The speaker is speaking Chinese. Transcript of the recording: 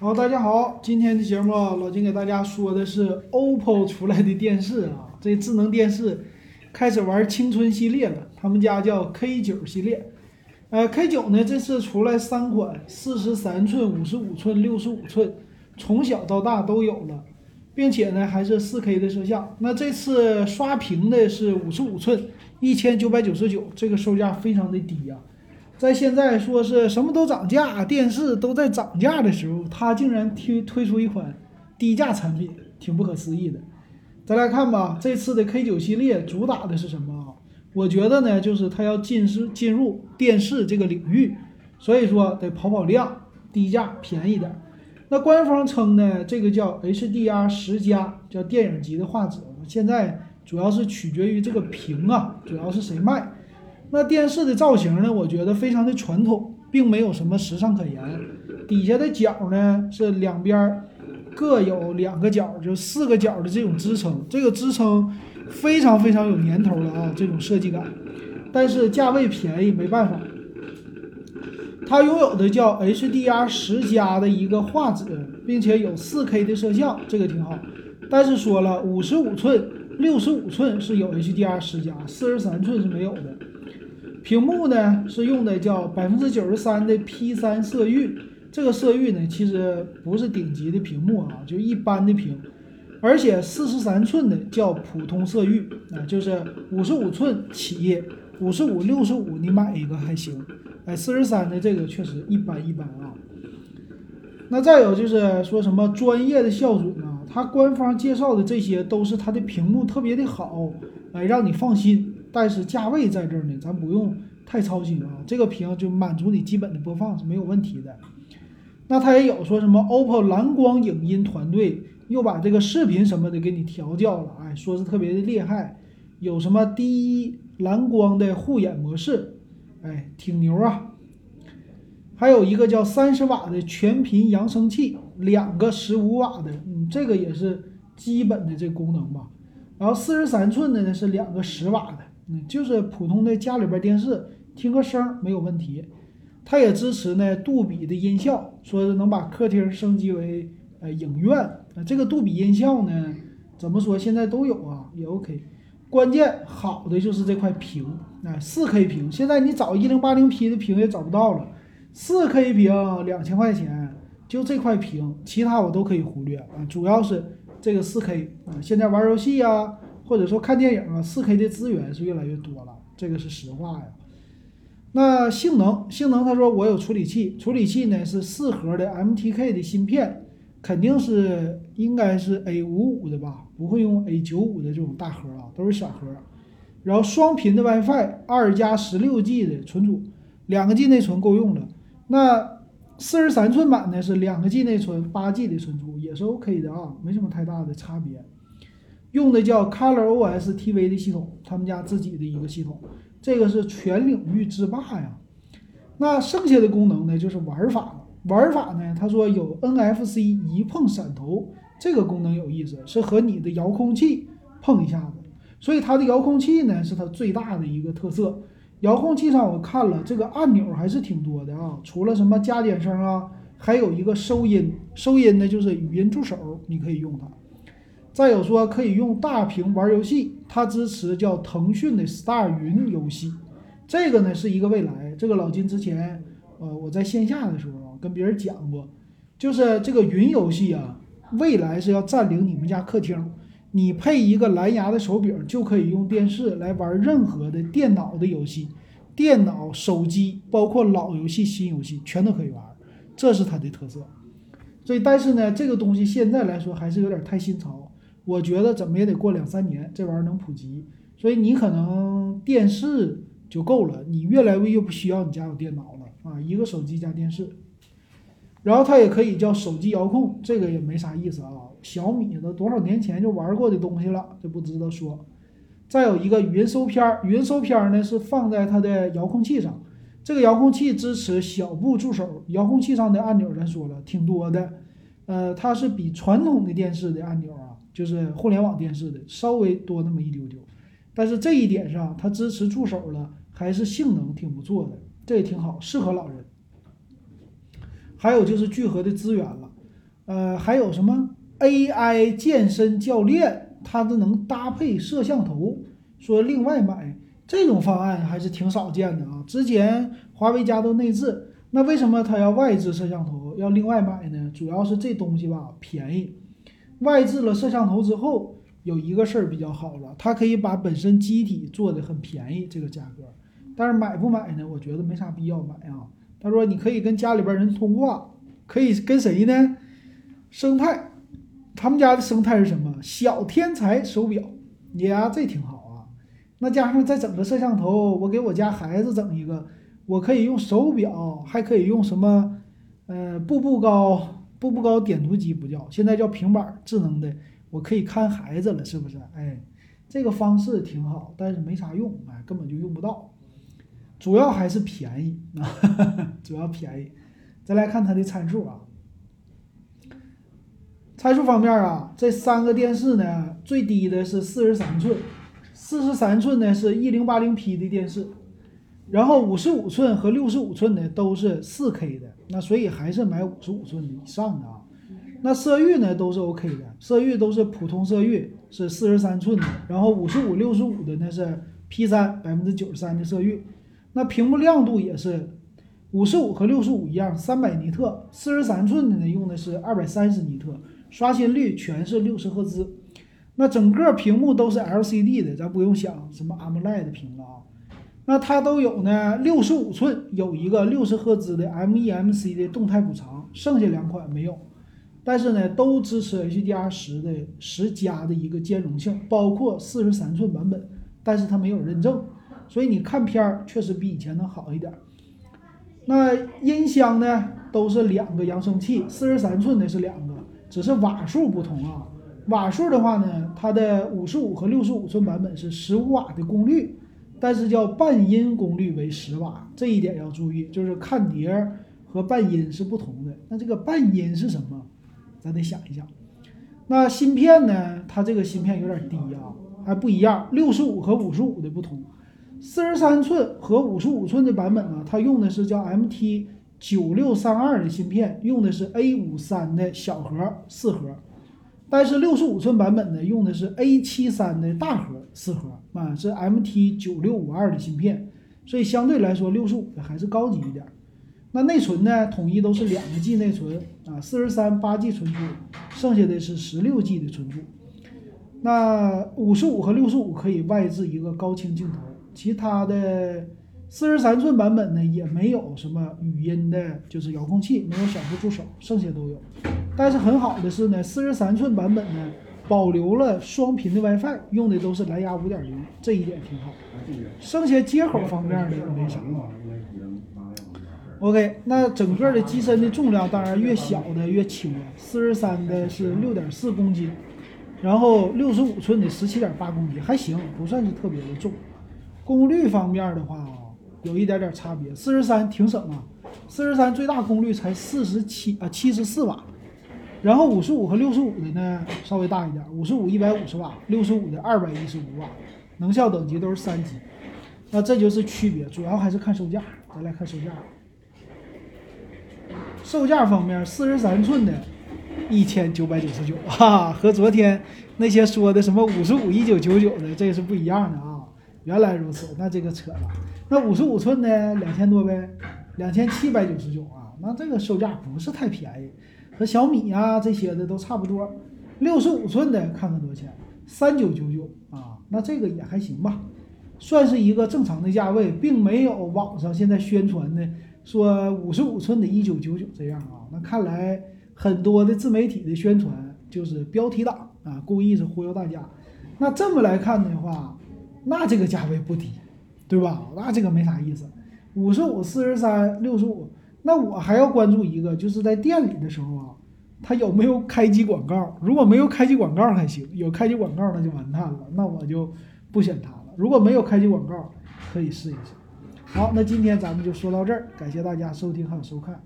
好，大家好，今天的节目啊老金给大家说的是 OPPO 出来的电视啊，这智能电视开始玩青春系列了，他们家叫 K 九系列。呃，K 九呢这次出来三款，四十三寸、五十五寸、六十五寸，从小到大都有了，并且呢还是四 K 的摄像。那这次刷屏的是五十五寸，一千九百九十九，这个售价非常的低呀、在现在说是什么都涨价，电视都在涨价的时候，它竟然推推出一款低价产品，挺不可思议的。咱来看吧，这次的 K 九系列主打的是什么啊？我觉得呢，就是它要进是进入电视这个领域，所以说得跑跑量，低价便宜点。那官方称呢，这个叫 HDR 十加，叫电影级的画质。现在主要是取决于这个屏啊，主要是谁卖。那电视的造型呢，我觉得非常的传统，并没有什么时尚可言。底下的角呢是两边儿各有两个角，就四个角的这种支撑，这个支撑非常非常有年头了啊，这种设计感。但是价位便宜，没办法。它拥有的叫 HDR 十加的一个画质，并且有 4K 的摄像，这个挺好。但是说了，五十五寸、六十五寸是有 HDR 十加，四十三寸是没有的。屏幕呢是用的叫百分之九十三的 P 3色域，这个色域呢其实不是顶级的屏幕啊，就一般的屏。而且四十三寸的叫普通色域啊，就是五十五寸起，五十五、六十五你买一个还行。哎，四十三的这个确实一般一般啊。那再有就是说什么专业的校准啊，它官方介绍的这些都是它的屏幕特别的好，哎，让你放心。但是价位在这儿呢，咱不用太操心啊，这个屏就满足你基本的播放是没有问题的。那它也有说什么 OPPO 蓝光影音团队又把这个视频什么的给你调教了，哎，说是特别的厉害，有什么低蓝光的护眼模式，哎，挺牛啊。还有一个叫三十瓦的全频扬声器，两个十五瓦的，嗯，这个也是基本的这功能吧。然后四十三寸的呢是两个十瓦的，嗯，就是普通的家里边电视听个声没有问题。它也支持呢杜比的音效，说是能把客厅升级为呃影院。啊，这个杜比音效呢，怎么说现在都有啊，也 OK。关键好的就是这块屏，哎，四 K 屏，现在你找一零八零 P 的屏也找不到了。四 K 屏两千块钱，就这块屏，其他我都可以忽略啊。主要是这个四 K 啊，现在玩游戏呀，或者说看电影啊，四 K 的资源是越来越多了，这个是实话呀。那性能，性能他说我有处理器，处理器呢是四核的 MTK 的芯片，肯定是应该是 A 五五的吧，不会用 A 九五的这种大核啊，都是小核。然后双频的 WiFi，二加十六 G 的存储，两个 G 内存够用了。那四十三寸版呢是两个 G 内存，八 G 的存储也是 OK 的啊，没什么太大的差别。用的叫 ColorOS TV 的系统，他们家自己的一个系统，这个是全领域之霸呀。那剩下的功能呢，就是玩法了。玩法呢，他说有 NFC 一碰闪头，这个功能有意思，是和你的遥控器碰一下子。所以它的遥控器呢，是它最大的一个特色。遥控器上我看了，这个按钮还是挺多的啊，除了什么加减声啊，还有一个收音，收音呢就是语音助手，你可以用它。再有说可以用大屏玩游戏，它支持叫腾讯的 Star 云游戏，这个呢是一个未来。这个老金之前，呃，我在线下的时候，跟别人讲过，就是这个云游戏啊，未来是要占领你们家客厅。你配一个蓝牙的手柄，就可以用电视来玩任何的电脑的游戏，电脑、手机，包括老游戏、新游戏，全都可以玩，这是它的特色。所以，但是呢，这个东西现在来说还是有点太新潮。我觉得怎么也得过两三年，这玩意儿能普及。所以你可能电视就够了，你越来越不需要你家有电脑了啊，一个手机加电视。然后它也可以叫手机遥控，这个也没啥意思啊。小米的多少年前就玩过的东西了，这不值得说。再有一个语音搜片儿，语音搜片儿呢是放在它的遥控器上，这个遥控器支持小布助手，遥控器上的按钮咱说了挺多的，呃，它是比传统的电视的按钮啊，就是互联网电视的稍微多那么一丢丢，但是这一点上它支持助手了，还是性能挺不错的，这也挺好，适合老人。还有就是聚合的资源了。呃，还有什么 AI 健身教练，它都能搭配摄像头，说另外买这种方案还是挺少见的啊。之前华为家都内置，那为什么它要外置摄像头，要另外买呢？主要是这东西吧便宜，外置了摄像头之后，有一个事儿比较好了，它可以把本身机体做的很便宜，这个价格。但是买不买呢？我觉得没啥必要买啊。他说你可以跟家里边人通话，可以跟谁呢？生态，他们家的生态是什么？小天才手表，呀，这挺好啊。那加上再整个摄像头，我给我家孩子整一个，我可以用手表，还可以用什么？呃，步步高，步步高点读机不叫，现在叫平板智能的，我可以看孩子了，是不是？哎，这个方式挺好，但是没啥用，哎，根本就用不到。主要还是便宜啊，主要便宜。再来看它的参数啊，参数方面啊，这三个电视呢，最低的是四十三寸，四十三寸呢是一零八零 P 的电视，然后五十五寸和六十五寸的都是四 K 的，那所以还是买五十五寸以上的啊。那色域呢都是 OK 的，色域都是普通色域，是四十三寸的，然后五十五、六十五的那是 P 三百分之九十三的色域。那屏幕亮度也是五十五和六十五一样，三百尼特。四十三寸的呢，用的是二百三十尼特。刷新率全是六十赫兹。那整个屏幕都是 LCD 的，咱不用想什么 AMOLED 屏了啊。那它都有呢，六十五寸有一个六十赫兹的 MEMC 的动态补偿，剩下两款没有。但是呢，都支持 HDR 十的十加的一个兼容性，包括四十三寸版本，但是它没有认证。所以你看片儿确实比以前能好一点。那音箱呢，都是两个扬声器，四十三寸的是两个，只是瓦数不同啊。瓦数的话呢，它的五十五和六十五寸版本是十五瓦的功率，但是叫半音功率为十瓦，这一点要注意，就是看碟和半音是不同的。那这个半音是什么？咱得想一想。那芯片呢？它这个芯片有点低啊，还不一样，六十五和五十五的不同。四十三寸和五十五寸的版本呢，它用的是叫 MT 九六三二的芯片，用的是 A 五三的小核四核，但是六十五寸版本呢，用的是 A 七三的大核四核啊，是 MT 九六五二的芯片，所以相对来说六十五的还是高级一点。那内存呢，统一都是两个 G 内存啊，四十三八 G 存储，剩下的是十六 G 的存储。那五十五和六十五可以外置一个高清镜头。其他的四十三寸版本呢，也没有什么语音的，就是遥控器，没有小步助手，剩下都有。但是很好的是呢，四十三寸版本呢，保留了双频的 WiFi，用的都是蓝牙五点零，这一点挺好。剩下接口方面呢没啥。OK，那整个的机身的重量，当然越小的越轻了。四十三的是六点四公斤，然后六十五寸的十七点八公斤，还行，不算是特别的重。功率方面的话啊，有一点点差别。四十三挺省啊，四十三最大功率才四十七啊七十四瓦，然后五十五和六十五的呢稍微大一点，五十五一百五十瓦，六十五的二百一十五瓦，能效等级都是三级。那这就是区别，主要还是看售价。咱来看售价，售价方面，四十三寸的，一千九百九十九，哈，和昨天那些说的什么五十五一九九九的，这是不一样的啊。原来如此，那这个扯了。那五十五寸的两千多呗，两千七百九十九啊，那这个售价不是太便宜，和小米啊这些的都差不多。六十五寸的看看多少钱，三九九九啊，那这个也还行吧，算是一个正常的价位，并没有网上现在宣传的说五十五寸的一九九九这样啊。那看来很多的自媒体的宣传就是标题党啊，故意是忽悠大家。那这么来看的话。那这个价位不低，对吧？那这个没啥意思，五十五、四十三、六十五。那我还要关注一个，就是在店里的时候啊，它有没有开机广告？如果没有开机广告还行，有开机广告那就完蛋了，那我就不选它了。如果没有开机广告，可以试一试。好，那今天咱们就说到这儿，感谢大家收听还有收看。